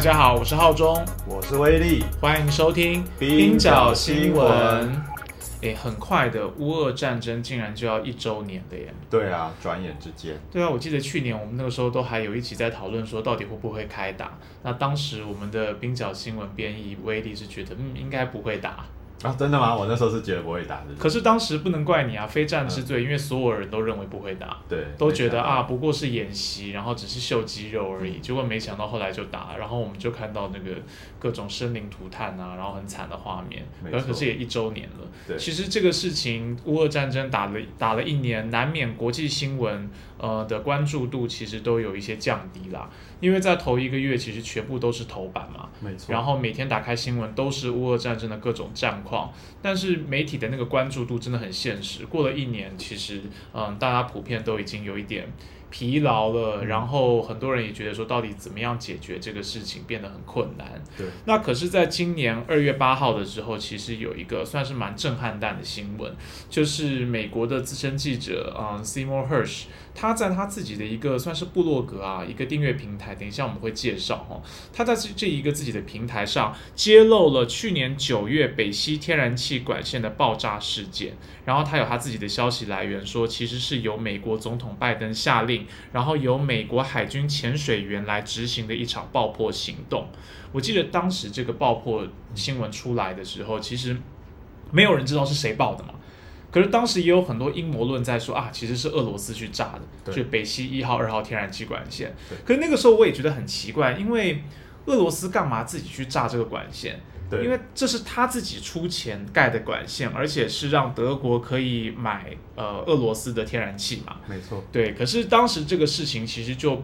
大家好，我是浩中，我是威力，欢迎收听冰角新闻。诶，很快的，乌俄战争竟然就要一周年了耶！对啊，转眼之间。对啊，我记得去年我们那个时候都还有一起在讨论说，到底会不会开打。那当时我们的冰角新闻编译威力是觉得，嗯，应该不会打。啊，真的吗？我那时候是觉得不会打的。可是当时不能怪你啊，非战之罪，因为所有人都认为不会打，对，都觉得啊，不过是演习，然后只是秀肌肉而已。结果没想到后来就打，然后我们就看到那个各种生灵涂炭啊，然后很惨的画面。而可是也一周年了。对，其实这个事情，乌俄战争打了打了一年，难免国际新闻呃的关注度其实都有一些降低啦。因为在头一个月，其实全部都是头版嘛，没错。然后每天打开新闻都是乌俄战争的各种战况，但是媒体的那个关注度真的很现实。过了一年，其实嗯，大家普遍都已经有一点。疲劳了，然后很多人也觉得说，到底怎么样解决这个事情变得很困难。对，那可是，在今年二月八号的时候，其实有一个算是蛮震撼弹的新闻，就是美国的资深记者嗯，Seymour Hersh，他在他自己的一个算是部落格啊，一个订阅平台，等一下我们会介绍哈，他在这这一个自己的平台上揭露了去年九月北溪天然气管线的爆炸事件，然后他有他自己的消息来源说，其实是由美国总统拜登下令。然后由美国海军潜水员来执行的一场爆破行动。我记得当时这个爆破新闻出来的时候，其实没有人知道是谁爆的嘛。可是当时也有很多阴谋论在说啊，其实是俄罗斯去炸的，就北溪一号、二号天然气管线。可是那个时候我也觉得很奇怪，因为俄罗斯干嘛自己去炸这个管线？因为这是他自己出钱盖的管线，而且是让德国可以买呃俄罗斯的天然气嘛。没错。对，可是当时这个事情其实就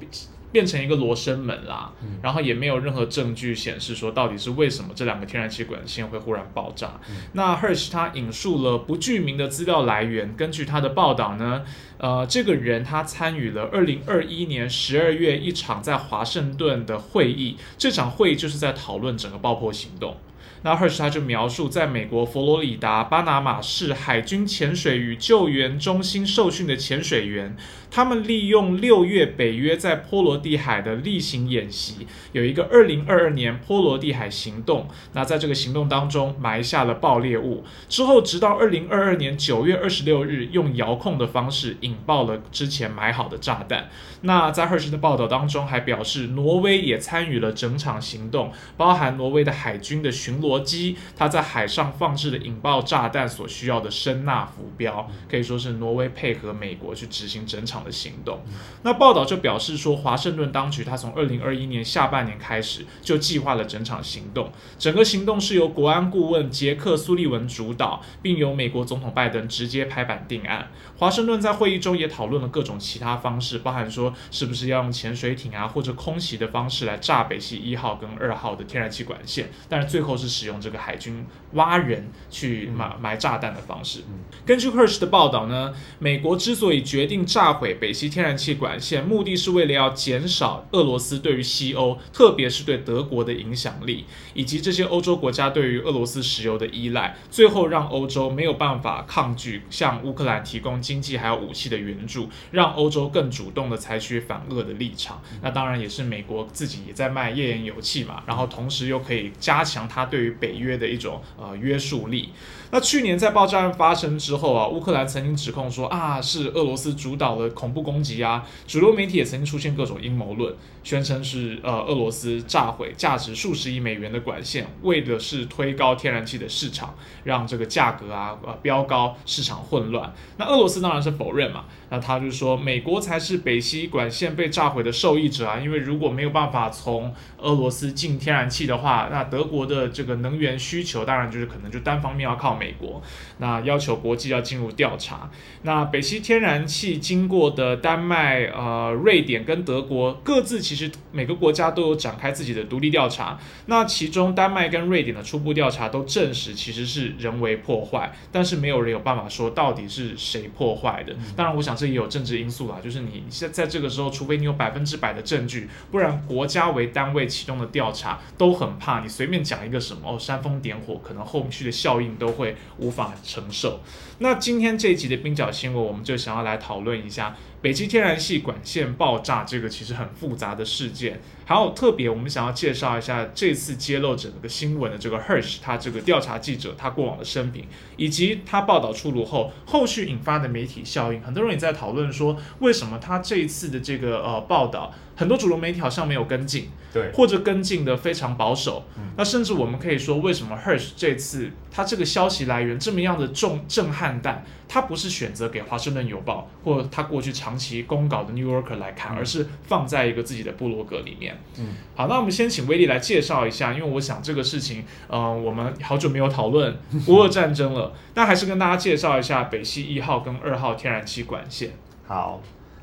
变成一个罗生门啦，然后也没有任何证据显示说到底是为什么这两个天然气管线会忽然爆炸。那 Hersh 他引述了不具名的资料来源，根据他的报道呢，呃，这个人他参与了二零二一年十二月一场在华盛顿的会议，这场会议就是在讨论整个爆破行动。那 Hersh 他就描述，在美国佛罗里达巴拿马市海军潜水与救援中心受训的潜水员。他们利用六月北约在波罗的海的例行演习，有一个二零二二年波罗的海行动。那在这个行动当中埋下了爆裂物，之后直到二零二二年九月二十六日，用遥控的方式引爆了之前埋好的炸弹。那在 Hersh 的报道当中还表示，挪威也参与了整场行动，包含挪威的海军的巡逻机，它在海上放置的引爆炸弹所需要的声纳浮标，可以说是挪威配合美国去执行整场。的行动，那报道就表示说，华盛顿当局他从二零二一年下半年开始就计划了整场行动，整个行动是由国安顾问杰克苏利文主导，并由美国总统拜登直接拍板定案。华盛顿在会议中也讨论了各种其他方式，包含说是不是要用潜水艇啊或者空袭的方式来炸北溪一号跟二号的天然气管线，但是最后是使用这个海军挖人去埋埋炸弹的方式。根据 Hersh 的报道呢，美国之所以决定炸毁北溪天然气管线，目的是为了要减少俄罗斯对于西欧，特别是对德国的影响力，以及这些欧洲国家对于俄罗斯石油的依赖，最后让欧洲没有办法抗拒向乌克兰提供经济还有武器的援助，让欧洲更主动的采取反俄的立场。那当然也是美国自己也在卖页岩油气嘛，然后同时又可以加强它对于北约的一种呃约束力。那去年在爆炸案发生之后啊，乌克兰曾经指控说啊是俄罗斯主导的恐怖攻击啊，主流媒体也曾经出现各种阴谋论，宣称是呃俄罗斯炸毁价值数十亿美元的管线，为的是推高天然气的市场，让这个价格啊呃飙高，市场混乱。那俄罗斯当然是否认嘛，那他就说美国才是北溪管线被炸毁的受益者啊，因为如果没有办法从俄罗斯进天然气的话，那德国的这个能源需求当然就是可能就单方面要靠。美国那要求国际要进入调查。那北溪天然气经过的丹麦、呃瑞典跟德国各自其实每个国家都有展开自己的独立调查。那其中丹麦跟瑞典的初步调查都证实其实是人为破坏，但是没有人有办法说到底是谁破坏的。当然，我想这也有政治因素啦，就是你现在这个时候，除非你有百分之百的证据，不然国家为单位启动的调查都很怕你随便讲一个什么哦煽风点火，可能后续的效应都会无法承受。那今天这一集的冰角新闻，我们就想要来讨论一下北极天然气管线爆炸这个其实很复杂的事件，还有特别我们想要介绍一下这次揭露整个新闻的这个 Hersh 他这个调查记者他过往的生平，以及他报道出炉后后续引发的媒体效应。很多人也在讨论说，为什么他这一次的这个呃报道，很多主流媒体好像没有跟进。对，或者跟进的非常保守，那甚至我们可以说，为什么 Hersh 这次他这个消息来源这么样的重震撼弹，他不是选择给华盛顿邮报或他过去长期公稿的 New Yorker 来看，而是放在一个自己的部落格里面。嗯，好，那我们先请威利来介绍一下，因为我想这个事情，呃，我们好久没有讨论乌俄战争了，那还是跟大家介绍一下北溪一号跟二号天然气管线。好，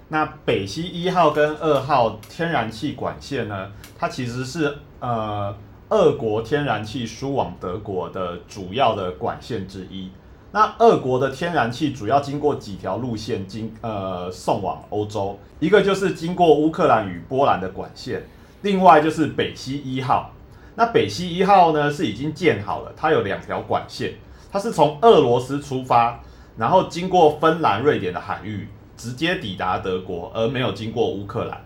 那北溪一号跟二号天然气管线呢，它其实是呃俄国天然气输往德国的主要的管线之一。那俄国的天然气主要经过几条路线经呃送往欧洲，一个就是经过乌克兰与波兰的管线，另外就是北溪一号。那北溪一号呢是已经建好了，它有两条管线，它是从俄罗斯出发，然后经过芬兰、瑞典的海域，直接抵达德国，而没有经过乌克兰。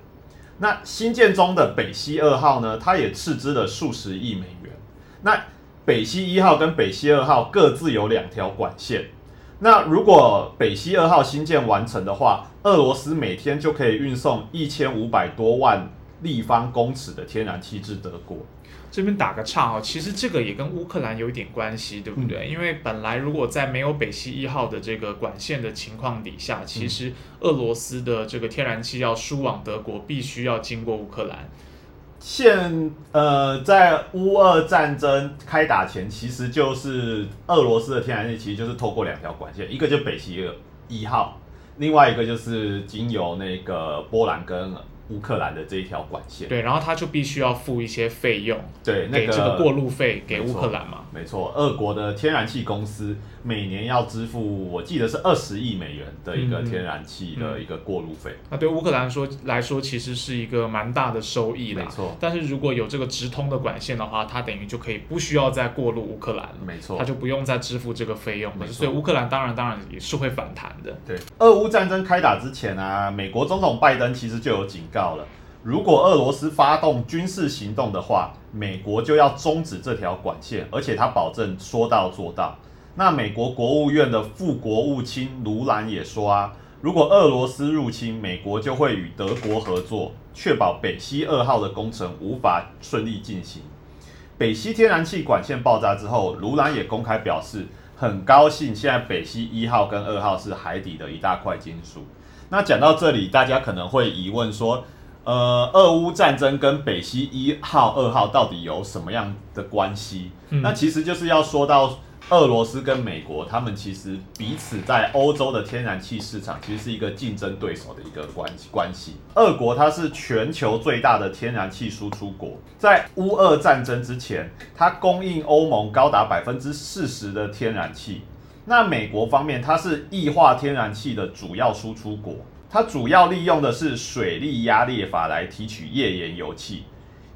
那新建中的北溪二号呢，它也斥资了数十亿美元。那北溪一号跟北溪二号各自有两条管线。那如果北溪二号新建完成的话，俄罗斯每天就可以运送一千五百多万立方公尺的天然气至德国。这边打个岔哈，其实这个也跟乌克兰有一点关系，对不对？因为本来如果在没有北溪一号的这个管线的情况底下，其实俄罗斯的这个天然气要输往德国，必须要经过乌克兰。现呃，在乌俄战争开打前，其实就是俄罗斯的天然气，其实就是透过两条管线，一个就北溪二一号，另外一个就是经由那个波兰跟乌克兰的这一条管线。对，然后他就必须要付一些费用，对，那给这个过路费给乌克兰嘛。没错，俄国的天然气公司每年要支付，我记得是二十亿美元的一个天然气的一个过路费。那对乌克兰说来说，其实是一个蛮大的收益啦。没错，但是如果有这个直通的管线的话，它等于就可以不需要再过路乌克兰了。没错，它就不用再支付这个费用了。所以乌克兰当然当然也是会反弹的。对，俄乌战争开打之前啊，美国总统拜登其实就有警告了，如果俄罗斯发动军事行动的话，美国就要终止这条管线，而且他保证说到做到。那美国国务院的副国务卿卢兰也说啊，如果俄罗斯入侵，美国就会与德国合作，确保北溪二号的工程无法顺利进行。北溪天然气管线爆炸之后，卢兰也公开表示，很高兴现在北溪一号跟二号是海底的一大块金属。那讲到这里，大家可能会疑问说，呃，俄乌战争跟北溪一号、二号到底有什么样的关系？嗯那其实就是要说到俄罗斯跟美国，他们其实彼此在欧洲的天然气市场其实是一个竞争对手的一个关关系。俄国它是全球最大的天然气输出国，在乌俄战争之前，它供应欧盟高达百分之四十的天然气。那美国方面，它是液化天然气的主要输出国，它主要利用的是水力压裂法来提取页岩油气。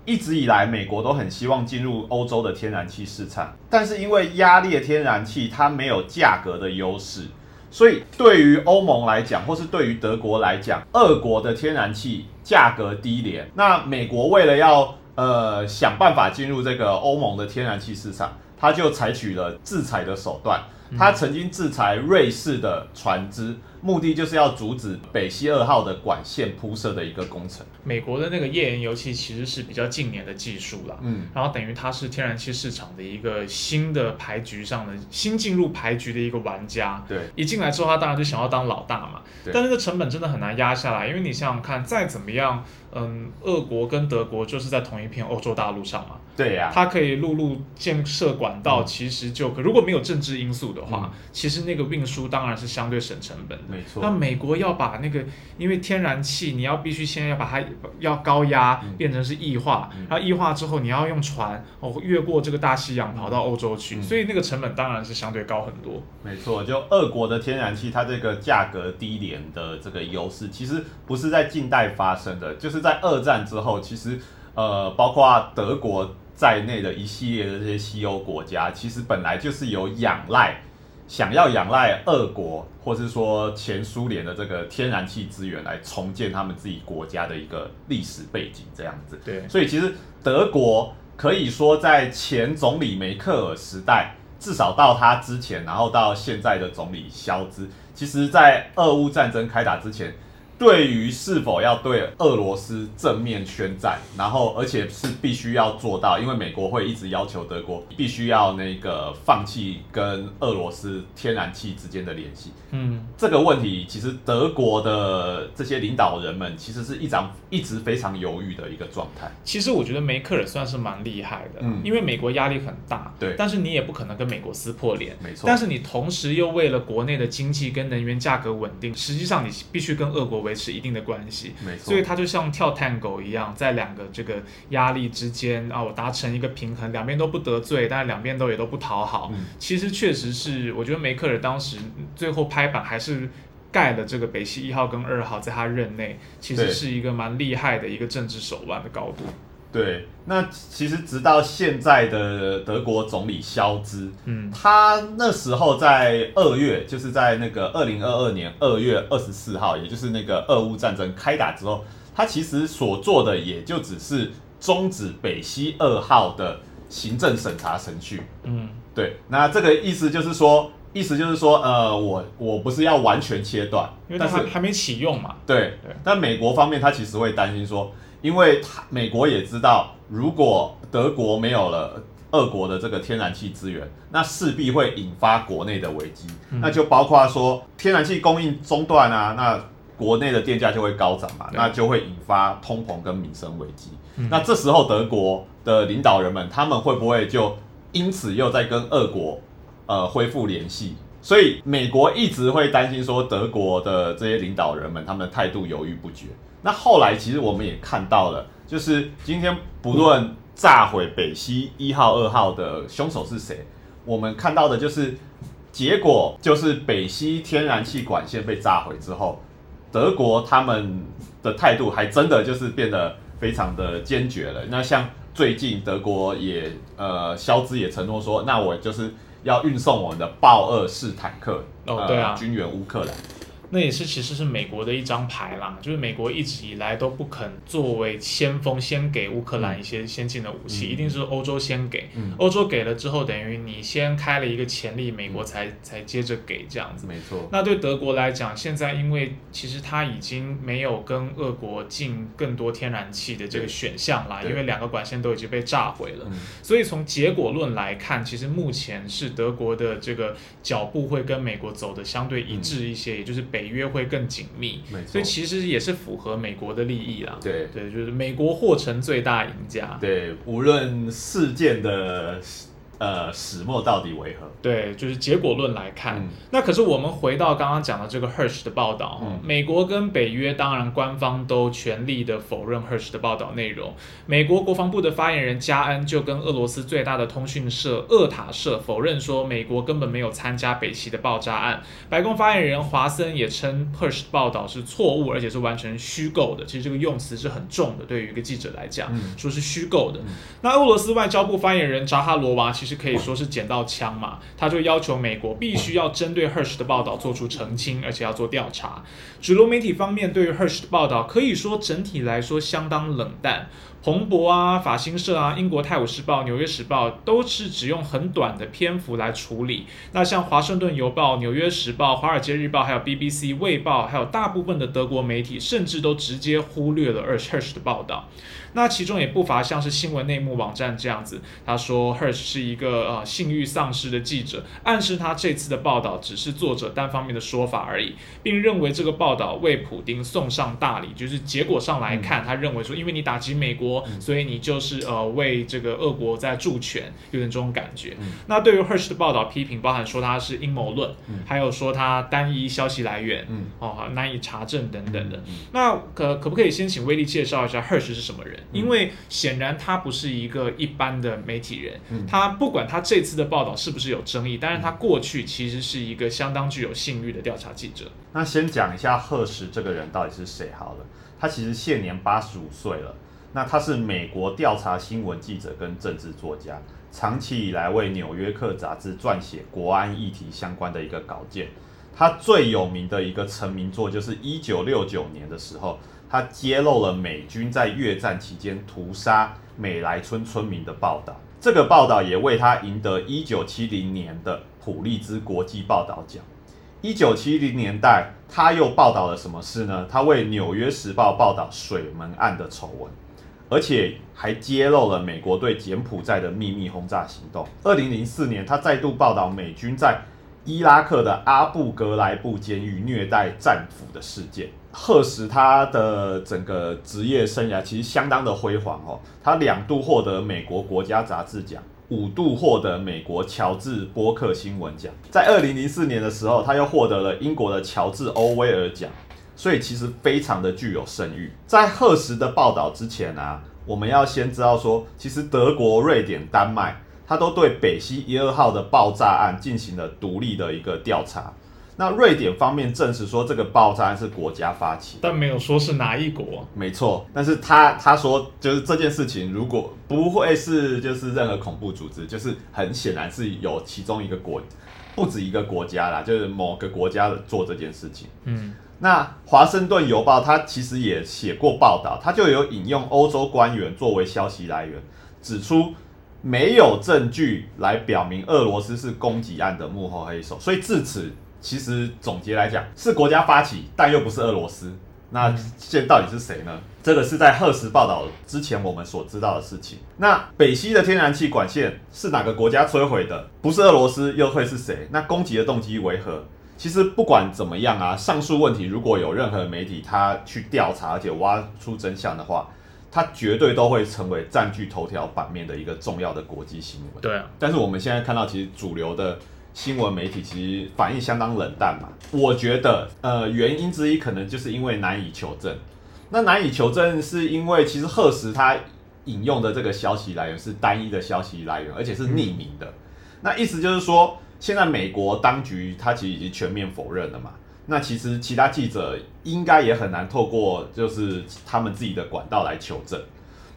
一直以来，美国都很希望进入欧洲的天然气市场，但是因为压裂天然气它没有价格的优势，所以对于欧盟来讲，或是对于德国来讲，俄国的天然气价格低廉。那美国为了要呃想办法进入这个欧盟的天然气市场，它就采取了制裁的手段。它曾经制裁瑞士的船只，目的就是要阻止北溪二号的管线铺设的一个工程。美国的那个页岩油气其实是比较近年的技术啦，嗯，然后等于它是天然气市场的一个新的牌局上的新进入牌局的一个玩家。对，一进来之后，他当然就想要当老大嘛。对但那个成本真的很难压下来，因为你想想看，再怎么样，嗯，俄国跟德国就是在同一片欧洲大陆上嘛，对呀、它可以陆路建设管道，其实就可如果没有政治因素的话，嗯其实那个运输当然是相对省成本的。没。错。那美国要把那个，因为天然气你要必须先要把它要高压嗯。变成是液化，然后液化之后你要用船哦越过这个大西洋跑到欧洲去，嗯。所以那个成本当然是相对高很多。没错，就俄国的天然气，它这个价格低廉的这个优势，其实不是在近代发生的，就是在二战之后，其实呃，包括德国在内的一系列的这些西欧国家，其实本来就是有仰赖，想要仰赖俄国或是说前苏联的这个天然气资源来重建他们自己国家的一个历史背景，这样子。对，所以其实德国可以说在前总理梅克尔时代，至少到他之前，然后到现在的总理肖兹，其实在俄乌战争开打之前，对于是否要对俄罗斯正面宣战，然后而且是必须要做到，因为美国会一直要求德国必须要那个放弃跟俄罗斯天然气之间的联系。嗯，这个问题，其实德国的这些领导人们其实是一张一直非常犹豫的一个状态。其实我觉得梅克尔算是蛮厉害的，嗯因为美国压力很大，对但是你也不可能跟美国撕破脸。没错，但是你同时又为了国内的经济跟能源价格稳定，实际上你必须跟俄国维持一定的关系，没错，所以它就像跳探狗一样，在两个这个压力之间啊，我达成一个平衡，两边都不得罪，但是两边都也都不讨好。嗯其实确实是，我觉得梅克尔当时最后拍板还是盖了这个北溪一号跟二号，在他任内，其实是一个蛮厉害的一个政治手腕的高度。对，那其实直到现在的德国总理肖兹，嗯他那时候在二月，就是在那个二零二二年二月二十四号，也就是那个俄乌战争开打之后，他其实所做的也就只是终止北溪二号的行政审查程序。嗯对，那这个意思就是说，意思就是说，呃，我我不是要完全切断，因为它但是还还没启用嘛。对对，但美国方面他其实会担心说，因为他美国也知道，如果德国没有了俄国的这个天然气资源，那势必会引发国内的危机，嗯那就包括说天然气供应中断啊，那国内的电价就会高涨嘛，那就会引发通膨跟民生危机。嗯那这时候德国的领导人们，他们会不会就因此又在跟俄国呃恢复联系？所以美国一直会担心说德国的这些领导人们他们的态度犹豫不决。那后来其实我们也看到了，就是今天不论炸毁北溪一号、二号的凶手是谁，我们看到的就是结果就是北溪天然气管线被炸毁之后，德国他们的态度还真的就是变得非常的坚决了。那像最近德国也呃，肖兹也承诺说，那我就是要运送我们的豹二式坦克，呃哦对啊军援乌克兰。那也是其实是美国的一张牌啦，就是美国一直以来都不肯作为先锋，先给乌克兰一些先进的武器，嗯一定是欧洲先给，嗯。欧洲给了之后，等于你先开了一个潜力，美国才才接着给这样子。没错，那对德国来讲，现在因为其实它已经没有跟俄国进更多天然气的这个选项啦，因为两个管线都已经被炸毁了。嗯。所以从结果论来看，其实目前是德国的这个脚步会跟美国走的相对一致一些，也就是北约会更紧密，所以其实也是符合美国的利益啦。对对，就是美国获成最大赢家。对，无论事件的呃始末到底为何，对，就是结果论来看，嗯那可是我们回到刚刚讲的这个 Hersh 的报道美国跟北约当然官方都全力的否认 Hersh 的报道内容。美国国防部的发言人加恩就跟俄罗斯最大的通讯社俄塔社否认说，美国根本没有参加北溪的爆炸案。白宫发言人华森也称 Hersh 的报道是错误，而且是完全虚构的。其实这个用词是很重的，对于一个记者来讲，嗯说是虚构的。嗯那俄罗斯外交部发言人扎哈罗娃其实可以说是捡到枪嘛，他就要求美国必须要针对 Hersh 的报道做出澄清，而且要做调查。主流媒体方面对于 Hersh 的报道，可以说整体来说相当冷淡。彭博啊、法新社啊、英国《泰晤士报》、《纽约时报》都是只用很短的篇幅来处理。那像《华盛顿邮报》、《纽约时报》、《华尔街日报》、还有 BBC、卫报，还有大部分的德国媒体，甚至都直接忽略了 Hersh 的报道。那其中也不乏像是新闻内幕网站这样子，他说 Hersh 是一个呃信誉丧失的记者，暗示他这次的报道只是作者单方面的说法而已，并认为这个报道为普丁送上大礼，就是结果上来看，他认为说，因为你打击美国，所以你就是呃为这个俄国在助权，有点这种感觉。那对于 Hersh 的报道批评，包含说他是阴谋论，还有说他单一消息来源，嗯哦难以查证等等的。那可可不可以先请威利介绍一下 Hersh 是什么人？因为显然他不是一个一般的媒体人，他不管他这次的报道是不是有争议，但是他过去其实是一个相当具有信誉的调查记者。那先讲一下赫什这个人到底是谁好了。他其实现年八十五岁了。那他是美国调查新闻记者跟政治作家，长期以来为《纽约客》杂志撰写国安议题相关的一个稿件。他最有名的一个成名作就是一九六九年的时候，他揭露了美军在越战期间屠杀美莱村村民的报道。这个报道也为他赢得一九七零年的普利兹国际报道奖。一九七零年代，他又报道了什么事呢？他为《纽约时报》报道水门案的丑闻，而且还揭露了美国对柬埔寨的秘密轰炸行动。二零零四年，他再度报道美军在伊拉克的阿布格莱布监狱虐待战俘的事件。赫使他的整个职业生涯其实相当的辉煌哦，他两度获得美国国家杂志奖。五度获得美国乔治波克新闻奖，在二零零四年的时候，他又获得了英国的乔治欧威尔奖，所以其实非常的具有声誉。在赫什的报道之前啊，我们要先知道说，其实德国、瑞典、丹麦，它都对北溪一二号的爆炸案进行了独立的一个调查。那瑞典方面证实说，这个爆炸案是国家发起，但没有说是哪一国。没错，但是他他说，就是这件事情如果不会是就是任何恐怖组织，就是很显然是有其中一个国，不止一个国家啦，就是某个国家的做这件事情。嗯，那华盛顿邮报它其实也写过报道，它就有引用欧洲官员作为消息来源，指出没有证据来表明俄罗斯是攻击案的幕后黑手，所以至此。其实总结来讲，是国家发起，但又不是俄罗斯。那现到底是谁呢？这个是在赫什报道之前我们所知道的事情。那北溪的天然气管线是哪个国家摧毁的？不是俄罗斯，又会是谁？那攻击的动机为何？其实不管怎么样啊，上述问题如果有任何媒体他去调查而且挖出真相的话，它绝对都会成为占据头条版面的一个重要的国际新闻。对啊，但是我们现在看到，其实主流的。新闻媒体其实反应相当冷淡嘛，我觉得呃原因之一可能就是因为难以求证。那难以求证是因为其实赫什他引用的这个消息来源是单一的消息来源，而且是匿名的。那意思就是说，现在美国当局他其实已经全面否认了嘛。那其实其他记者应该也很难透过就是他们自己的管道来求证。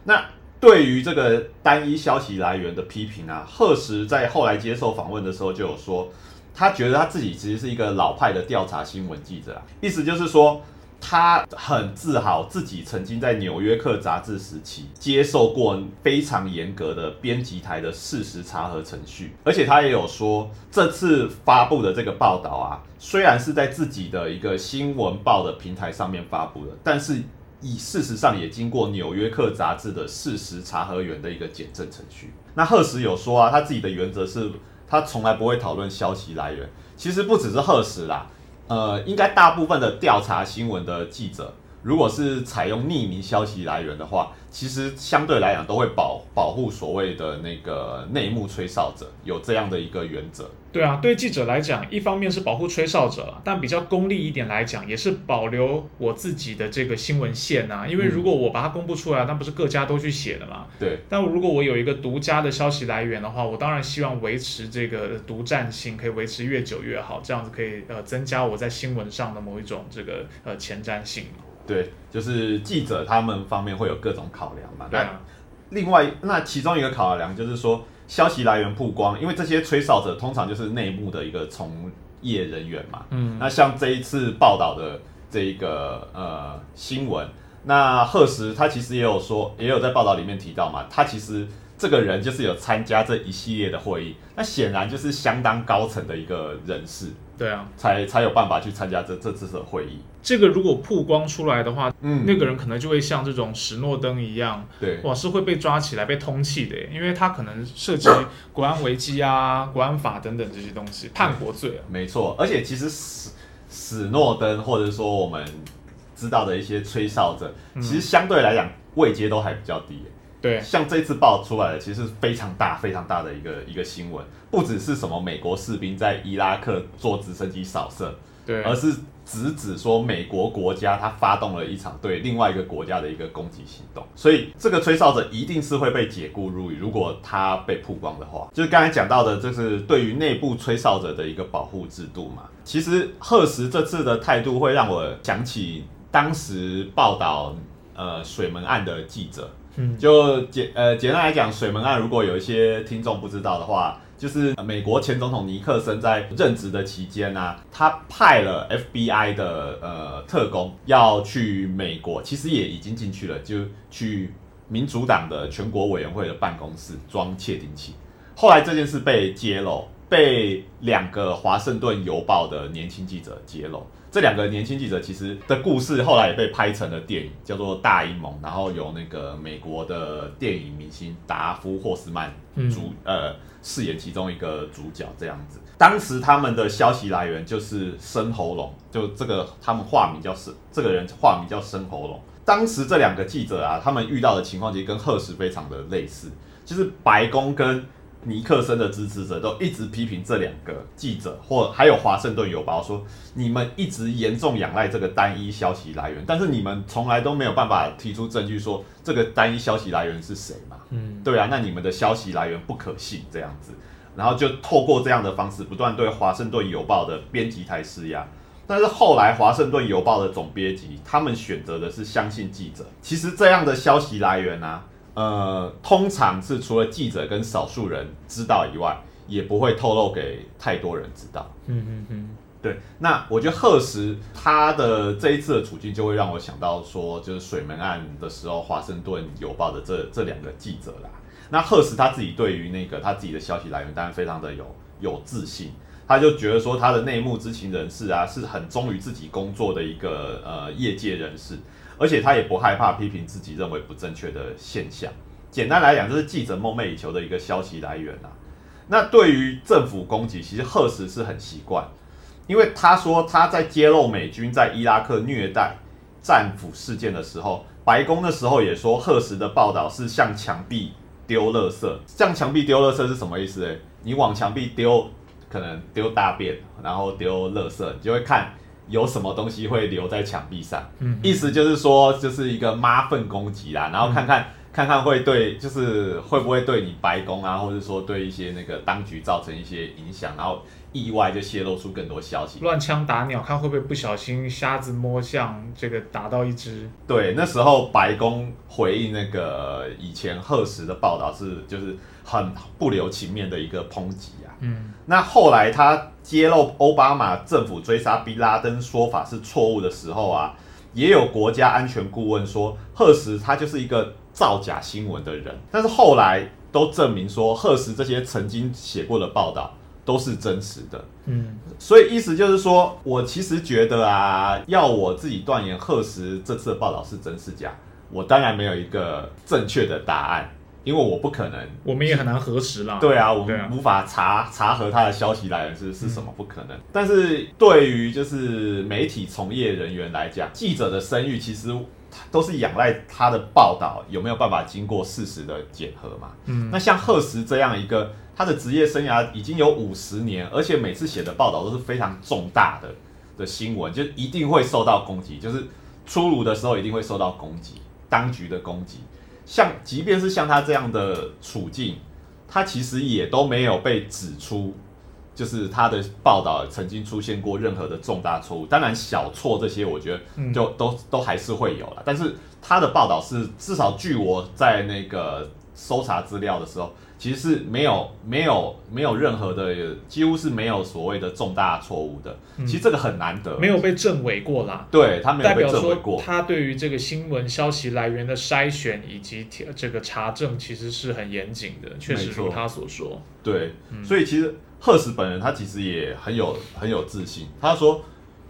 那对于这个单一消息来源的批评啊，赫什在后来接受访问的时候就有说，他觉得他自己其实是一个老派的调查新闻记者啊，意思就是说他很自豪自己曾经在《纽约客》杂志时期接受过非常严格的编辑台的事实查核程序，而且他也有说这次发布的这个报道啊，虽然是在自己的一个新闻报的平台上面发布的，但是。以事实上也经过《纽约客》杂志的事实查核员的一个检证程序。那赫什有说啊，他自己的原则是他从来不会讨论消息来源。其实不只是赫什啦，呃，应该大部分的调查新闻的记者，如果是采用匿名消息来源的话，其实相对来讲都会保保护所谓的那个内幕吹哨者，有这样的一个原则。对啊，对记者来讲，一方面是保护吹哨者，但比较功利一点来讲，也是保留我自己的这个新闻线啊。因为如果我把它公布出来，那不是各家都去写的嘛？对。但如果我有一个独家的消息来源的话，我当然希望维持这个独占性，可以维持越久越好，这样子可以呃增加我在新闻上的某一种这个呃前瞻性嘛。对，就是记者他们方面会有各种考量嘛。对。另外，那其中一个考量就是说。消息来源曝光，因为这些吹哨者通常就是内幕的一个从业人员嘛。嗯，那像这一次报道的这一个呃新闻，那赫什他其实也有说，也有在报道里面提到嘛，他其实这个人就是有参加这一系列的会议，那显然就是相当高层的一个人士。对啊，才才有办法去参加这这次的会议。这个如果曝光出来的话，嗯那个人可能就会像这种史诺登一样，对哇，是会被抓起来被通缉的，因为他可能涉及国安危机啊、国安法等等这些东西，叛国罪啊。没错，而且其实史史诺登或者说我们知道的一些吹哨者，其实相对来讲位阶都还比较低耶。对，像这次爆出来的，其实是非常大、非常大的一个一个新闻，不只是什么美国士兵在伊拉克坐直升机扫射，对，而是直指说美国国家他发动了一场对另外一个国家的一个攻击行动，所以这个吹哨者一定是会被解雇入狱，如果他被曝光的话，就是刚才讲到的，就是对于内部吹哨者的一个保护制度嘛。其实赫什这次的态度会让我想起当时报道呃水门案的记者，就简呃简单来讲，水门案如果有一些听众不知道的话，就是美国前总统尼克森在任职的期间呢、他派了 FBI 的呃特工要去美国，其实也已经进去了，就去民主党的全国委员会的办公室装窃听器。后来这件事被揭露，被两个华盛顿邮报的年轻记者揭露。这两个年轻记者其实的故事后来也被拍成了电影，叫做《大阴谋》，然后由那个美国的电影明星达夫霍斯曼嗯主、呃饰演其中一个主角这样子。当时他们的消息来源就是生喉咙，就这个他们化名叫生，这个人化名叫生喉咙。当时这两个记者啊，他们遇到的情况其实跟赫什非常的类似，就是白宫跟尼克森的支持者都一直批评这两个记者，或还有华盛顿邮报说，你们一直严重仰赖这个单一消息来源，但是你们从来都没有办法提出证据说这个单一消息来源是谁嘛？嗯，对啊，那你们的消息来源不可信这样子，然后就透过这样的方式不断对华盛顿邮报的编辑台施压。但是后来华盛顿邮报的总编辑他们选择的是相信记者。其实这样的消息来源啊，呃，通常是除了记者跟少数人知道以外，也不会透露给太多人知道。嗯嗯嗯，对，那我觉得赫什他的这一次的处境，就会让我想到说，就是水门案的时候，华盛顿邮报的这这两个记者啦。那赫什他自己对于那个他自己的消息来源，当然非常的有有自信，他就觉得说他的内幕知情人士啊，是很忠于自己工作的一个呃业界人士，而且他也不害怕批评自己认为不正确的现象。简单来讲，这是记者梦寐以求的一个消息来源啊。那对于政府攻击，其实赫什是很习惯。因为他说他在揭露美军在伊拉克虐待战俘事件的时候，白宫的时候也说赫什的报道是向墙壁丢垃圾。向墙壁丢垃圾是什么意思？诶，你往墙壁丢，可能丢大便，然后丢垃圾，你就会看有什么东西会留在墙壁上。嗯意思就是说，就是一个妈粪攻击啦，然后看看、看看会对，就是会不会对你白宫啊，或者说对一些那个当局造成一些影响，然后意外就泄露出更多消息。乱枪打鸟，看会不会不小心瞎子摸象，这个打到一只。对，那时候白宫回应那个以前赫什的报道是，就是很不留情面的一个抨击啊。嗯那后来他揭露奥巴马政府追杀宾拉登说法是错误的时候啊，也有国家安全顾问说赫什他就是一个造假新闻的人，但是后来都证明说赫什这些曾经写过的报道都是真实的。嗯所以意思就是说，我其实觉得啊，要我自己断言赫什这次的报道是真是假，我当然没有一个正确的答案，因为我不可能。我们也很难核实啦。对啊，我们无法查查核他的消息来源是是什么，不可能。但是对于就是媒体从业人员来讲，记者的声誉其实都是仰赖他的报道有没有办法经过事实的检核嘛。嗯那像赫什这样一个，他的职业生涯已经有五十年，而且每次写的报道都是非常重大的的新闻，就一定会受到攻击，就是出炉的时候一定会受到攻击，当局的攻击。像即便是像他这样的处境，他其实也都没有被指出，就是他的报道曾经出现过任何的重大错误。当然小错这些，我觉得嗯就都、都还是会有了。但是他的报道是至少据我在那个搜查资料的时候，其实是没有没有没有任何的，几乎是没有所谓的重大错误的。其实这个很难得，没有被证伪过啦。对他没有被证伪过。他对于这个新闻消息来源的筛选以及这个查证其实是很严谨的，确实如他所说。对，嗯所以其实赫什本人他其实也很有很有自信，他说。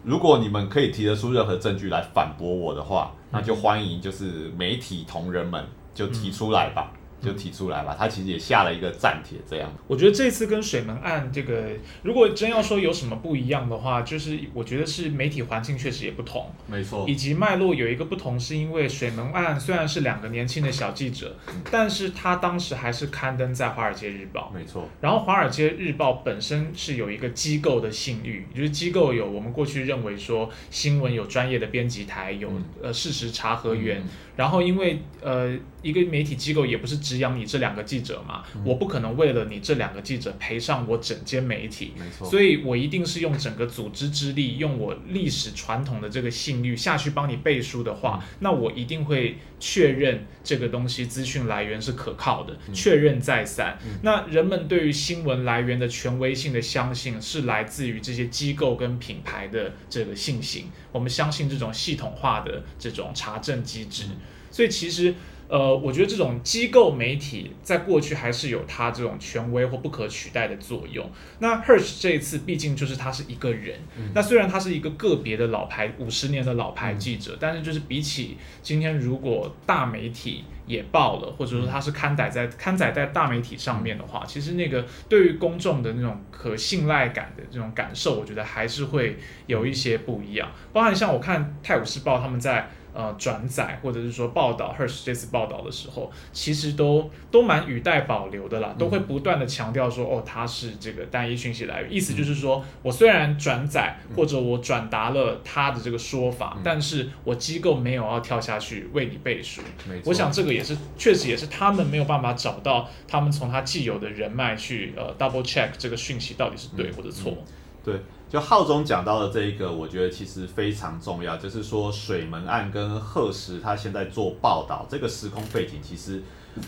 如果你们可以提得出任何证据来反驳我的话，那就欢迎就是媒体同仁们就提出来吧。就提出来吧，他其实也下了一个暂帖，这样。我觉得这次跟水门案这个，如果真要说有什么不一样的话，就是我觉得是媒体环境确实也不同，没错。以及脉络有一个不同，是因为水门案虽然是两个年轻的小记者，但是他当时还是刊登在《华尔街日报》，没错。然后《华尔街日报》本身是有一个机构的信誉，就是机构有我们过去认为说新闻有专业的编辑台，有呃事实查核员。然后，因为呃，一个媒体机构也不是只养你这两个记者嘛，我不可能为了你这两个记者赔上我整间媒体，没错，所以我一定是用整个组织之力，用我历史传统的这个信誉下去帮你背书的话，那我一定会确认这个东西资讯来源是可靠的，确认再三。那人们对于新闻来源的权威性的相信，是来自于这些机构跟品牌的这个信心。我们相信这种系统化的这种查证机制，所以其实，呃，我觉得这种机构媒体在过去还是有它这种权威或不可取代的作用。那 Hersh 这一次毕竟就是他是一个人，那虽然他是一个个别的老牌五十年的老牌记者，但是就是比起今天如果大媒体也报了，或者说他是刊载在刊载在大媒体上面的话，其实那个对于公众的那种可信赖感的这种感受，我觉得还是会有一些不一样。包含像我看《泰晤士报》他们在。呃，转载或者是说报道 Hersh 这次报道的时候，其实都都蛮语带保留的啦，都会不断的强调说，哦，它是这个单一讯息来源，意思就是说我虽然转载或者我转达了他的这个说法，但是我机构没有要跳下去为你背书。我想这个也是确实也是他们没有办法找到他们从他既有的人脉去呃 double check 这个讯息到底是对或者错。对。就浩中讲到的这一个，我觉得其实非常重要，就是说水门案跟赫石他现在做报道，这个时空背景其实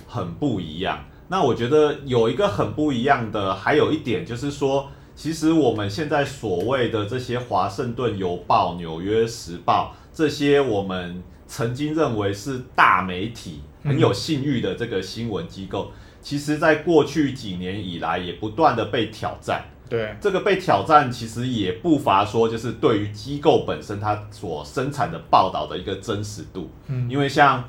很不一样。那我觉得有一个很不一样的，还有一点就是说，其实我们现在所谓的这些华盛顿邮报、纽约时报这些我们曾经认为是大媒体、很有信誉的这个新闻机构，其实在过去几年以来也不断的被挑战。对这个被挑战，其实也不乏说，就是对于机构本身它所生产的报道的一个真实度。嗯，因为像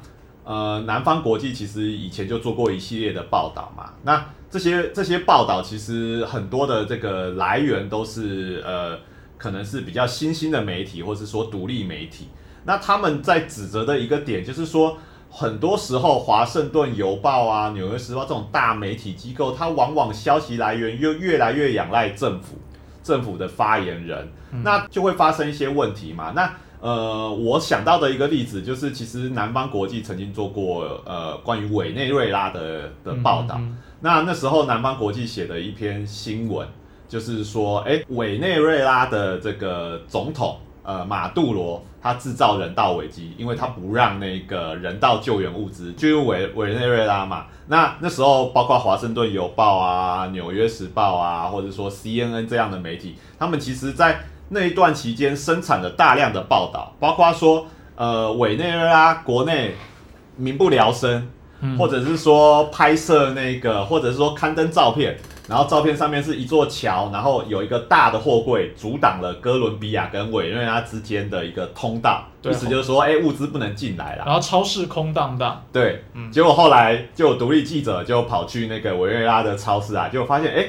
呃南方国际其实以前就做过一系列的报道嘛，那这些这些报道其实很多的这个来源都是呃可能是比较新兴的媒体，或是说独立媒体。那他们在指责的一个点就是说。很多时候，《华盛顿邮报》啊，《纽约时报》这种大媒体机构，它往往消息来源又越来越仰赖政府，政府的发言人，那就会发生一些问题嘛。那呃，我想到的一个例子就是，其实南方国际曾经做过呃关于委内瑞拉的的报道。那那时候南方国际写的一篇新闻，就是说，哎，委内瑞拉的这个总统。呃，马杜罗他制造人道危机，因为他不让那个人道救援物资进入委委内瑞拉嘛。那那时候，包括华盛顿邮报啊、纽约时报啊，或者说 CNN 这样的媒体，他们其实在那一段期间生产了大量的报道，包括说，呃，委内瑞拉国内民不聊生，或者是说拍摄那个，或者是说刊登照片。然后照片上面是一座桥，然后有一个大的货柜阻挡了哥伦比亚跟委内瑞拉之间的一个通道，意思就是说，哎，物资不能进来了。然后超市空荡荡。对，结果后来就有独立记者就跑去那个委内瑞拉的超市啊，结果发现，哎，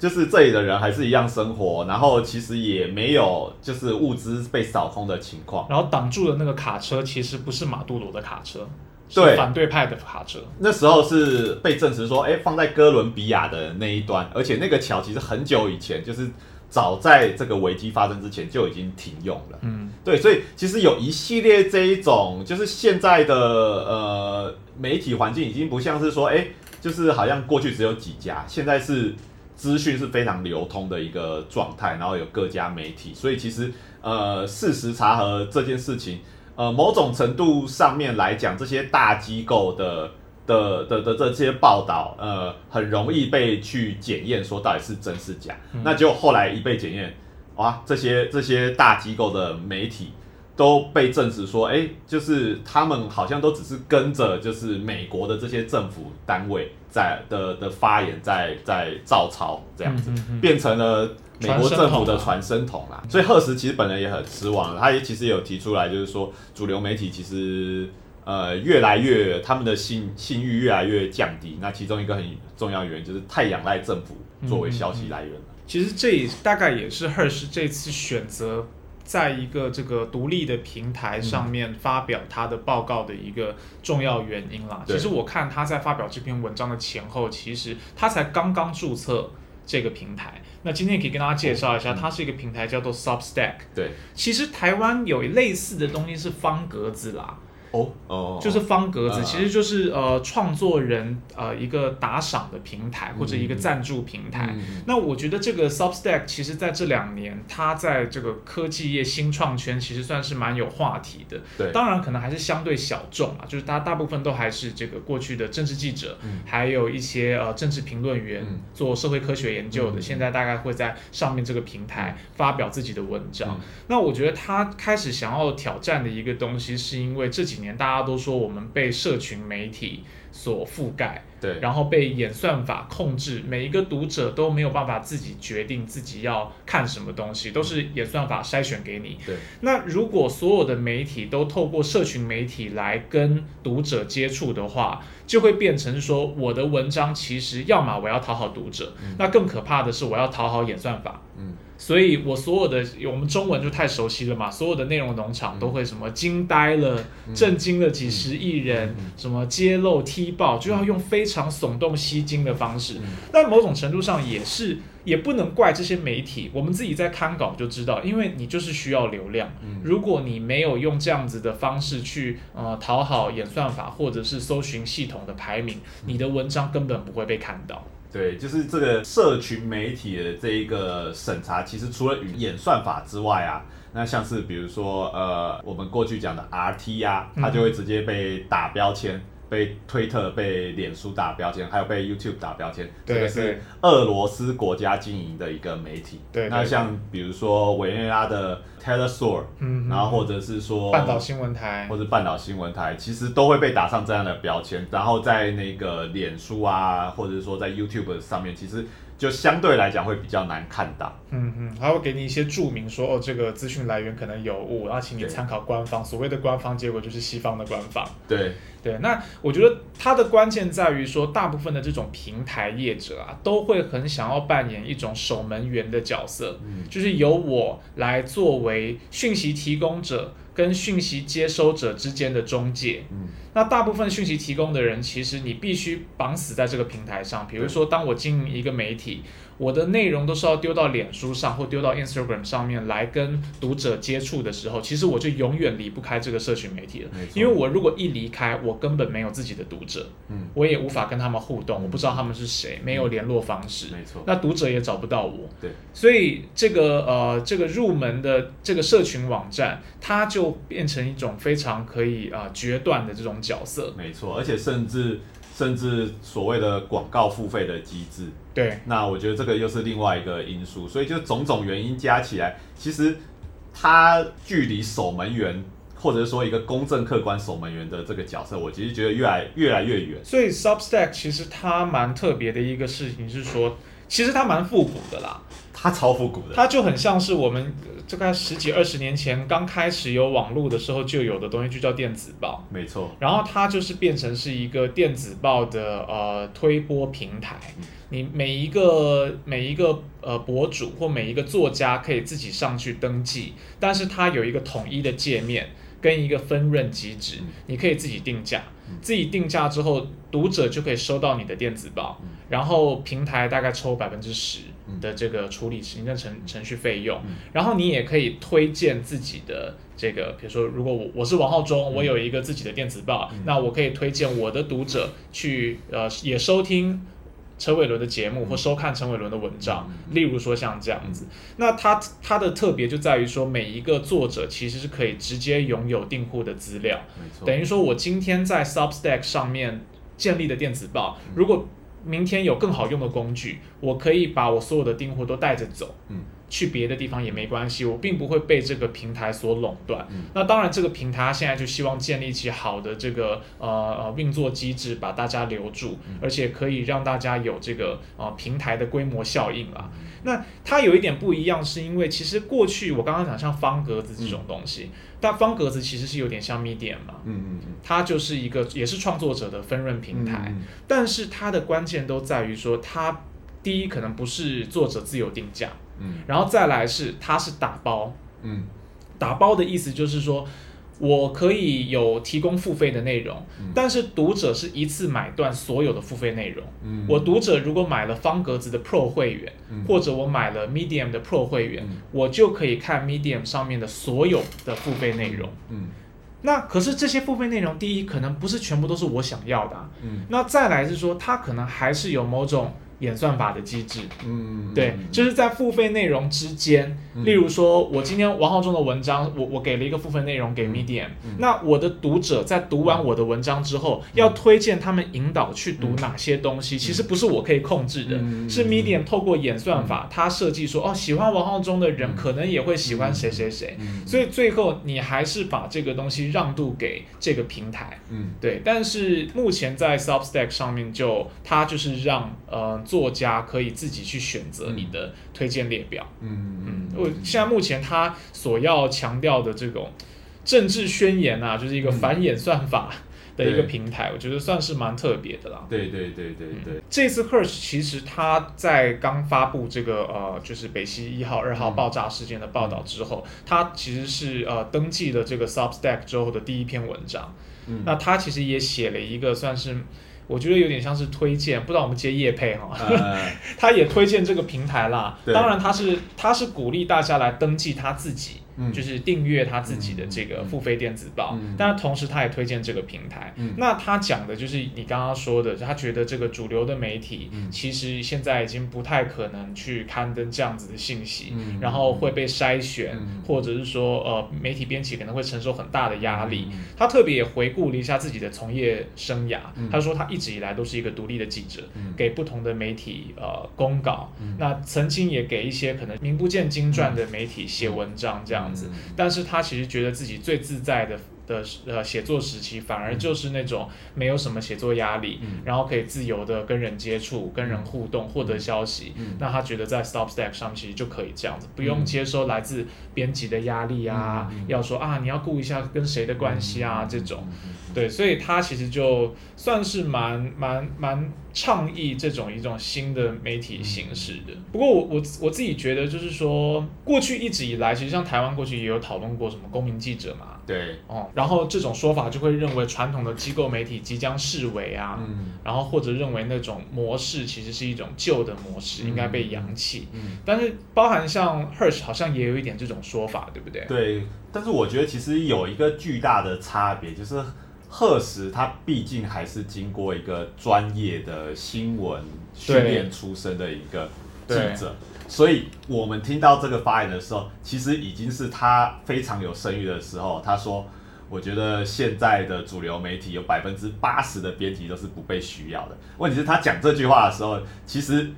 就是这里的人还是一样生活，然后其实也没有就是物资被扫空的情况。然后挡住的那个卡车其实不是马杜罗的卡车。对反对派的卡车，那时候是被证实说，哎，放在哥伦比亚的那一端，而且那个桥其实很久以前，就是早在这个危机发生之前就已经停用了。嗯，对，所以其实有一系列这一种，就是现在的呃媒体环境已经不像是说，哎，就是好像过去只有几家，现在是资讯是非常流通的一个状态，然后有各家媒体，所以其实呃事实查核这件事情。呃，某种程度上面来讲，这些大机构的的的的这些报道，呃，很容易被去检验，说到底是真是假。那就后来一被检验，哇，这些这些大机构的媒体，都被证实说，哎，就是他们好像都只是跟着就是美国的这些政府单位在的的发言在在照抄这样子，变成了美国政府的传声筒啦。所以赫什其实本人也很失望，他也其实有提出来，就是说主流媒体其实呃越来越他们的信信誉越来越降低。那其中一个很重要原因就是太仰赖政府作为消息来源了。其实这大概也是 Hersh 这次选择在一个这个独立的平台上面发表他的报告的一个重要原因啦。其实我看他在发表这篇文章的前后，其实他才刚刚注册这个平台。那今天可以跟大家介绍一下，它是一个平台叫做 Substack。对，其实台湾有类似的东西是方格子啦。哦哦，就是方格子，其实就是呃创作人呃一个打赏的平台或者一个赞助平台。那我觉得这个 Substack 其实在这两年，它在这个科技业新创圈其实算是蛮有话题的。对，当然可能还是相对小众啊，就是大大部分都还是这个过去的政治记者，还有一些呃政治评论员做社会科学研究的，现在大概会在上面这个平台发表自己的文章。那我觉得他开始想要挑战的一个东西，是因为这几。年大家都说我们被社群媒体所覆盖，对，然后被演算法控制，每一个读者都没有办法自己决定自己要看什么东西，都是演算法筛选给你。对，那如果所有的媒体都透过社群媒体来跟读者接触的话，就会变成说我的文章其实要么我要讨好读者，那更可怕的是我要讨好演算法。嗯。所以，我所有的我们中文就太熟悉了嘛，所有的内容农场都会什么惊呆了、震惊了几十亿人，什么揭露踢爆，就要用非常耸动吸睛的方式。但某种程度上也是，也不能怪这些媒体。我们自己在看稿就知道，因为你就是需要流量。如果你没有用这样子的方式去呃讨好演算法或者是搜寻系统的排名，你的文章根本不会被看到。对，就是这个社群媒体的这一个审查，其实除了演算法之外啊，那像是比如说呃，我们过去讲的 RT 啊，它就会直接被打标签。被推特、被脸书打标签，还有被 YouTube 打标签，这个是俄罗斯国家经营的一个媒体。对，那像比如说委内瑞拉的 Telesur，嗯，然后或者是说半岛新闻台，或者半岛新闻台，其实都会被打上这样的标签。然后在那个脸书啊，或者说在 YouTube 上面，其实。就相对来讲会比较难看到，嗯嗯，还会给你一些注明说哦，这个资讯来源可能有误，然后请你参考官方。所谓的官方，结果就是西方的官方。对对，那我觉得它的关键在于说，大部分的这种平台业者啊，都会很想要扮演一种守门员的角色，就是由我来作为讯息提供者。跟讯息接收者之间的中介，嗯，那大部分讯息提供的人，其实你必须绑死在这个平台上。比如说，当我经营一个媒体。我的内容都是要丢到脸书上或丢到 Instagram 上面来跟读者接触的时候，其实我就永远离不开这个社群媒体了。因为我如果一离开，我根本没有自己的读者，嗯，我也无法跟他们互动，我不知道他们是谁，没有联络方式，没错。那读者也找不到我，对。所以这个呃，这个入门的这个社群网站，它就变成一种非常可以啊决断的这种角色，没错。而且甚至。甚至所谓的广告付费的机制，对，那我觉得这个又是另外一个因素，所以就种种原因加起来，其实它距离守门员，或者说一个公正客观守门员的这个角色，我其实觉得越来越来越远。所以 Substack 其实它蛮特别的一个事情是说，其实它蛮复古的啦。它超复古的，它就很像是我们大概十几二十年前刚开始有网络的时候就有的东西，就叫电子报。没错。然后它就是变成是一个电子报的呃推播平台，你每一个每一个呃博主或每一个作家可以自己上去登记，但是它有一个统一的界面跟一个分润机制，你可以自己定价，自己定价之后，读者就可以收到你的电子报，然后平台大概抽百分之十。的这个处理行政程程序费用，然后你也可以推荐自己的这个，比如说，如果我我是王浩中，我有一个自己的电子报，那我可以推荐我的读者去呃也收听陈伟伦的节目或收看陈伟伦的文章，例如说像这样子，那它它的特别就在于说，每一个作者其实是可以直接拥有订户的资料，等于说我今天在 Substack 上面建立的电子报，如果明天有更好用的工具，我可以把我所有的订货都带着走。嗯，去别的地方也没关系，我并不会被这个平台所垄断。嗯那当然，这个平台现在就希望建立起好的这个呃呃运作机制，把大家留住，嗯而且可以让大家有这个呃平台的规模效应啦。那它有一点不一样，是因为其实过去我刚刚讲像方格子这种东西，但方格子其实是有点像 Medium 嘛，嗯嗯嗯。它就是一个也是创作者的分润平台，嗯但是它的关键都在于说，它第一可能不是作者自由定价，嗯。然后再来是它是打包，嗯。打包的意思就是说。我可以有提供付费的内容，嗯。但是读者是一次买断所有的付费内容。嗯。我读者如果买了方格子的 Pro 会员，嗯。或者我买了 Medium 的 Pro 会员，嗯。我就可以看 Medium 上面的所有的付费内容。嗯。那可是这些付费内容，第一可能不是全部都是我想要的啊、嗯。那再来是说，它可能还是有某种演算法的机制，嗯对，就是在付费内容之间，嗯。例如说，我今天王浩中的文章，我我给了一个付费内容给 Medium，、那我的读者在读完我的文章之后，要推荐他们引导去读哪些东西，其实不是我可以控制的，嗯是 Medium 透过演算法，它设计说，哦，喜欢王浩中的人可能也会喜欢谁谁谁，嗯。所以最后你还是把这个东西让渡给这个平台。嗯。对，但是目前在 Substack 上面就它就是让呃作家可以自己去选择你的推荐列表。嗯嗯，我现在目前他所要强调的这种政治宣言啊，就是一个反演算法的一个平台，我觉得算是蛮特别的啦。对对对对对这次 Hersh 其实他在刚发布这个呃，就是北溪一号、二号嗯爆炸事件的报道之后，他其实是呃登记了这个 Substack 之后的第一篇文章。嗯那他其实也写了一个算是，我觉得有点像是推荐，不知道我们接业配哈，呃 他也推荐这个平台啦。当然他是他是鼓励大家来登记他自己。嗯。就是订阅他自己的这个付费电子报，嗯。但同时他也推荐这个平台。嗯。那他讲的就是你刚刚说的，他觉得这个主流的媒体嗯。其实现在已经不太可能去刊登这样子的信息，嗯然后会被筛选，嗯。或者是说呃媒体编辑可能会承受很大的压力。嗯他特别也回顾了一下自己的从业生涯，嗯。他说他一直以来都是一个独立的记者，嗯。给不同的媒体呃公稿，嗯。那曾经也给一些可能名不见经传的媒体写文章这样子，嗯但是他其实觉得自己最自在的。的呃写作时期反而就是那种没有什么写作压力，嗯然后可以自由的跟人接触、跟人互动、获得消息。嗯那他觉得在 Stop Stack 上其实就可以这样子，不用嗯接收来自编辑的压力啊，要说啊你要顾一下跟谁的关系啊、嗯这种。对，所以他其实就算是蛮蛮蛮倡议这种一种新的媒体形式的。不过我我我自己觉得，就是说过去一直以来，其实像台湾过去也有讨论过什么公民记者嘛，对哦，然后这种说法就会认为传统的机构媒体即将式微啊，嗯然后或者认为那种模式其实是一种旧的模式，嗯应该被扬弃。嗯但是包含像 Hersh 好像也有一点这种说法，对不对？对，但是我觉得其实有一个巨大的差别，就是赫什他毕竟还是经过一个专业的新闻训练出身的一个记者，所以我们听到这个发言的时候，其实已经是他非常有声誉的时候。他说：“我觉得现在的主流媒体有百分之八十的编辑都是不被需要的。”问题是，他讲这句话的时候，其实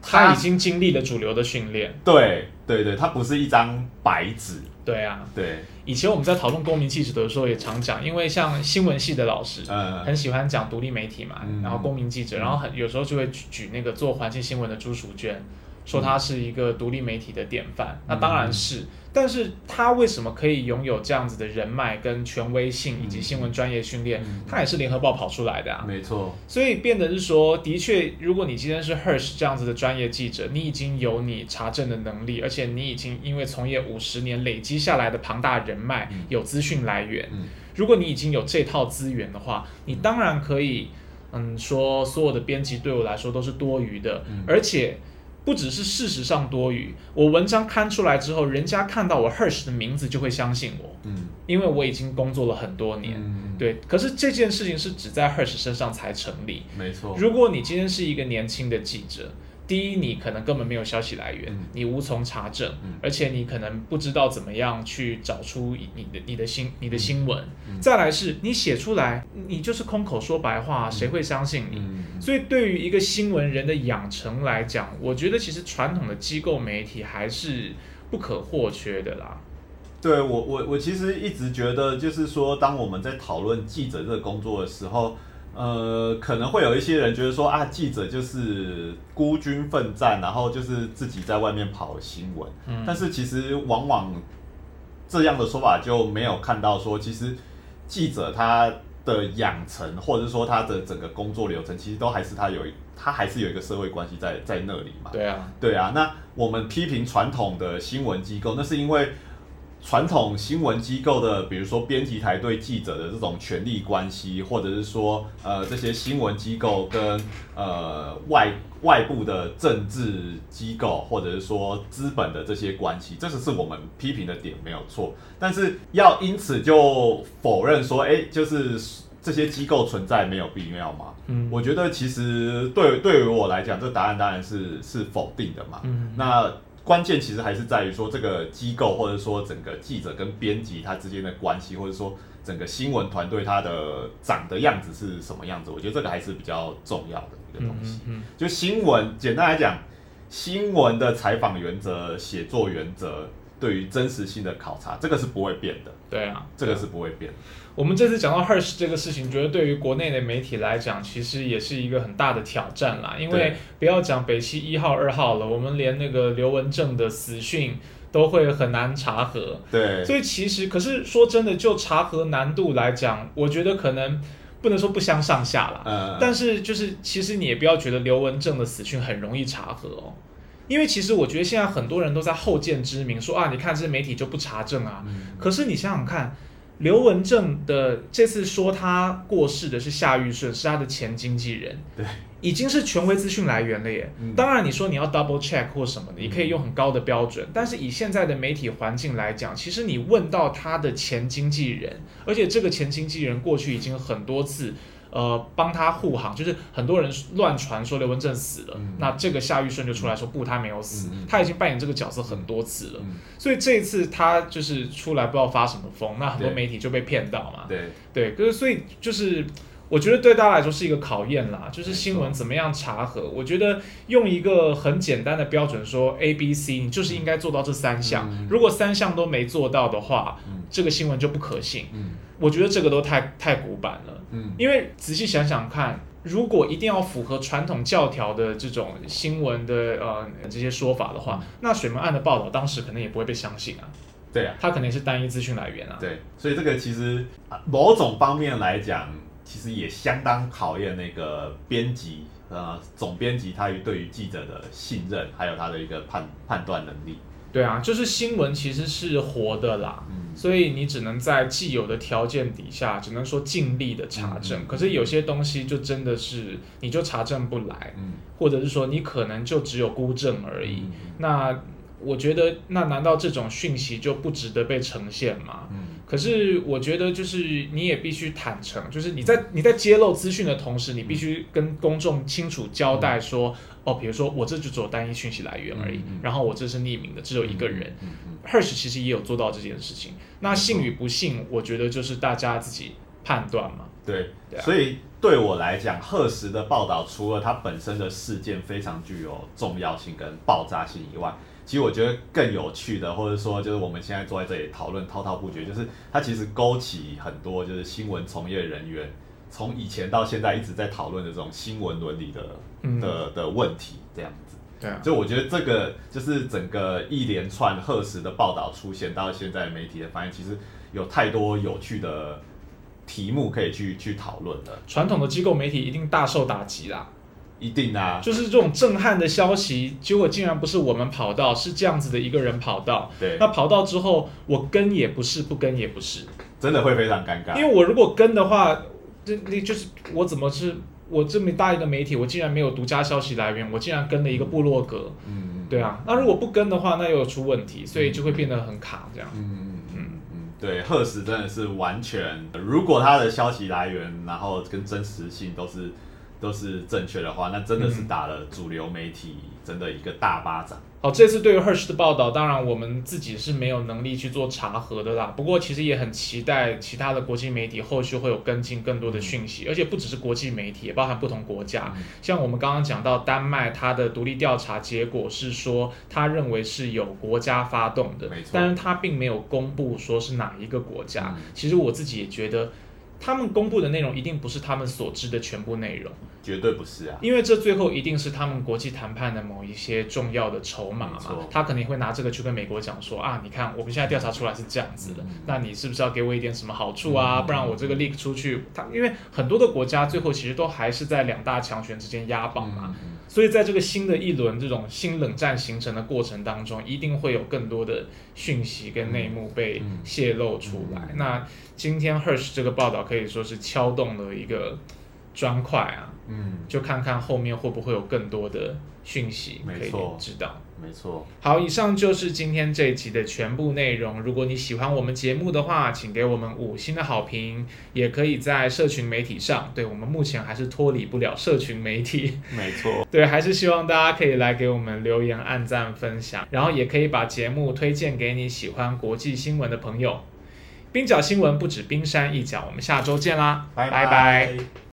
他已经经历了主流的训练。对对对，他不是一张白纸，对啊，对，以前我们在讨论公民记者的时候也常讲，因为像新闻系的老师。嗯很喜欢讲独立媒体嘛，嗯然后公民记者，然后很有时候就会举举那个做环境新闻的朱淑娟，说他是一个独立媒体的典范。那当然是，但是他为什么可以拥有这样子的人脉跟权威性以及新闻专业训练？嗯她也是联合报跑出来的啊。没错，所以变得是说，的确，如果你今天是 Hersh 这样子的专业记者，你已经有你查证的能力，而且你已经因为从业五十年累积下来的庞大人脉，嗯有资讯来源。嗯如果你已经有这套资源的话，你当然可以，嗯，说所有的编辑对我来说都是多余的，嗯而且。不只是事实上多余，我文章刊出来之后，人家看到我 Hersh 的名字就会相信我，嗯因为我已经工作了很多年。嗯，对，可是这件事情是只在 Hersh 身上才成立。没错，如果你今天是一个年轻的记者，第一，你可能根本没有消息来源，嗯。你无从查证，嗯。而且你可能不知道怎么样去找出你的你的新你的新闻。嗯。再来是你写出来，你就是空口说白话，谁会相信你？嗯。所以，对于一个新闻人的养成来讲，我觉得其实传统的机构媒体还是不可或缺的啦。对我我我其实一直觉得，就是说，当我们在讨论记者这个工作的时候，呃，可能会有一些人觉得说啊，记者就是孤军奋战，然后就是自己在外面跑新闻。嗯但是其实往往这样的说法就没有看到说，其实记者他的养成，或者是说他的整个工作流程，其实都还是他有他还是有一个社会关系在在那里嘛。对啊，对啊，那我们批评传统的新闻机构，那是因为传统新闻机构的，比如说编辑台对记者的这种权力关系，或者是说呃这些新闻机构跟呃外外部的政治机构，或者是说资本的这些关系，这只是我们批评的点没有错。但是要因此就否认说，哎，就是这些机构存在没有必要吗？嗯我觉得其实对对于我来讲，这答案当然是是否定的嘛。嗯那关键其实还是在于说这个机构或者说整个记者跟编辑他之间的关系，或者说整个新闻团队它的长的样子是什么样子。我觉得这个还是比较重要的一个东西。嗯就新闻，简单来讲，新闻的采访原则、写作原则，对于真实性的考察，这个是不会变的，对啊，这个是不会变的。我们这次讲到 Hersh 这个事情，觉得对于国内的媒体来讲，其实也是一个很大的挑战啦。因为不要讲北七一号、二号了，我们连那个刘文正的死讯都会很难查核。对，所以其实，可是说真的，就查核难度来讲，我觉得可能不能说不相上下啦。嗯，但是就是，其实你也不要觉得刘文正的死讯很容易查核哦，因为其实我觉得现在很多人都在后见之明说啊，你看这媒体就不查证啊。嗯可是你想想看，刘文正的这次说他过世的是夏玉顺，是他的前经纪人，对，已经是权威资讯来源了耶。嗯当然，你说你要 double check 或什么的，你可以用很高的标准，但是以现在的媒体环境来讲，其实你问到他的前经纪人，而且这个前经纪人过去已经很多次。呃，帮他护航，就是很多人乱传说刘文正死了，嗯。那这个夏玉顺就出来说不，他没有死，他已经扮演这个角色很多次了，嗯所以这一次他就是出来不知道发什么疯，那很多媒体就被骗到嘛。对，对，可是所以就是我觉得对大家来说是一个考验啦，就是新闻怎么样查核。我觉得用一个很简单的标准说 A、B、C，你就是应该做到这三项。嗯如果三项都没做到的话，嗯这个新闻就不可信。嗯我觉得这个都太太古板了。嗯因为仔细想想看，如果一定要符合传统教条的这种新闻的呃这些说法的话，那水门案的报道当时可能也不会被相信啊，对啊，它可能也是单一资讯来源啊。对，所以这个其实啊某种方面来讲，其实也相当考验那个编辑呃总编辑他于对于记者的信任，还有他的一个判判断能力。对啊，就是新闻其实是活的啦，嗯所以你只能在既有的条件底下，只能说尽力的查证。嗯可是有些东西就真的是你就查证不来，嗯或者是说你可能就只有孤证而已。嗯那我觉得，那难道这种讯息就不值得被呈现吗？嗯可是我觉得，就是你也必须坦诚，就是你在你在揭露资讯的同时，你必须跟公众清楚交代说，哦，比如说我这就只有单一讯息来源而已，然后我这是匿名的，只有一个人。嗯嗯 Hersh 其实也有做到这件事情。那信与不信，我觉得就是大家自己判断嘛。对对，啊所以对我来讲，赫什的报道除了它本身的事件非常具有重要性跟爆炸性以外，其实我觉得更有趣的，或者说就是我们现在坐在这里讨论滔滔不绝，就是它其实勾起很多就是新闻从业人员从以前到现在一直在讨论的这种新闻伦理的嗯的的问题，这样子。对啊，所以我觉得这个就是整个一连串赫什的报道出现到现在媒体的反应，其实有太多有趣的题目可以去去讨论了。传统的机构媒体一定大受打击啦。一定啊，就是这种震撼的消息，结果竟然不是我们跑到，是这样子的一个人跑到。对，那跑到之后，我跟也不是，不跟也不是，真的会非常尴尬。因为我如果跟的话，这那就是我怎么是我这么大一个媒体，我竟然没有独家消息来源，我竟然跟了一个部落格，嗯，对啊，那如果不跟的话，那又出问题，所以就会变得很卡这样。嗯嗯嗯嗯，对，赫斯真的是完全，如果他的消息来源，然后跟真实性都是都是正确的话，那真的是打了主流媒体真的一个大巴掌。好，这次对于 Hersh 的报道，当然我们自己是没有能力去做查核的啦。不过其实也很期待其他的国际媒体后续会有跟进更多的讯息，而且不只是国际媒体，也包含不同国家。像我们刚刚讲到丹麦，它的独立调查结果是说，他认为是有国家发动的，但是他并没有公布说是哪一个国家。其实我自己也觉得。他们公布的内容一定不是他们所知的全部内容，绝对不是啊。因为这最后一定是他们国际谈判的某一些重要的筹码嘛。他肯定会拿这个去跟美国讲说啊，你看我们现在调查出来是这样子的，那你是不是要给我一点什么好处啊？不然我这个 leak 出去，他因为很多的国家最后其实都还是在两大强权之间压宝嘛。所以在这个新的一轮这种新冷战形成的过程当中，一定会有更多的讯息跟内幕被泄露出来。那今天 Hersh 这个报道可以说是敲动了一个砖块啊，嗯，就看看后面会不会有更多的讯息可以知道。没错。好，以上就是今天这一集的全部内容。如果你喜欢我们节目的话，请给我们五星的好评，也可以在社群媒体上。对我们目前还是脱离不了社群媒体，没错，对，还是希望大家可以来给我们留言、按赞、分享，然后也可以把节目推荐给你喜欢国际新闻的朋友。冰角新闻不止冰山一角，我们下周见啦，拜拜拜